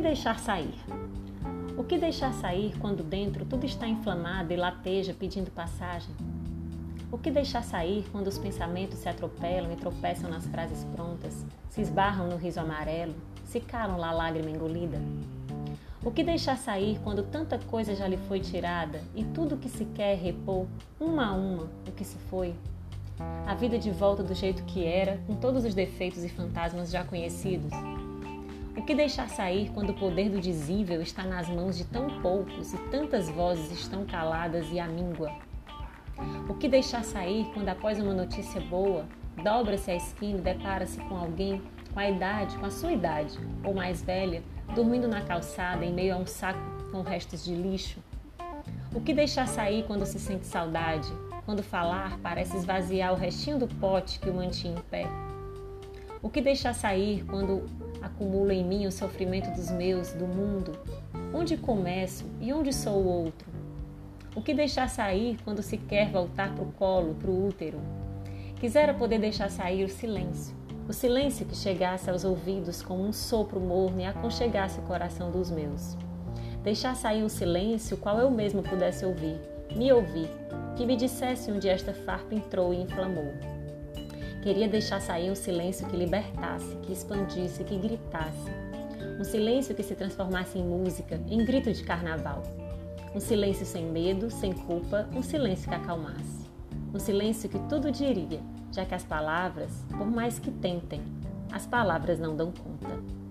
deixar sair? O que deixar sair quando dentro tudo está inflamado e lateja pedindo passagem? O que deixar sair quando os pensamentos se atropelam e tropeçam nas frases prontas, se esbarram no riso amarelo, se calam na lágrima engolida? O que deixar sair quando tanta coisa já lhe foi tirada e tudo que se quer repor, uma a uma, o que se foi? A vida de volta do jeito que era, com todos os defeitos e fantasmas já conhecidos? O que deixar sair quando o poder do dizível está nas mãos de tão poucos e tantas vozes estão caladas e à míngua? O que deixar sair quando, após uma notícia boa, dobra-se a esquina e depara-se com alguém com a idade, com a sua idade, ou mais velha, dormindo na calçada em meio a um saco com restos de lixo? O que deixar sair quando se sente saudade, quando falar parece esvaziar o restinho do pote que o mantinha em pé? O que deixar sair quando acumulo em mim o sofrimento dos meus, do mundo? Onde começo e onde sou o outro? O que deixar sair quando se quer voltar para o colo, para o útero? Quisera poder deixar sair o silêncio, o silêncio que chegasse aos ouvidos como um sopro morno e aconchegasse o coração dos meus. Deixar sair um silêncio qual eu mesmo pudesse ouvir, me ouvir, que me dissesse onde esta farpa entrou e inflamou. Queria deixar sair um silêncio que libertasse, que expandisse, que gritasse. Um silêncio que se transformasse em música, em grito de carnaval. Um silêncio sem medo, sem culpa, um silêncio que acalmasse. Um silêncio que tudo diria, já que as palavras, por mais que tentem, as palavras não dão conta.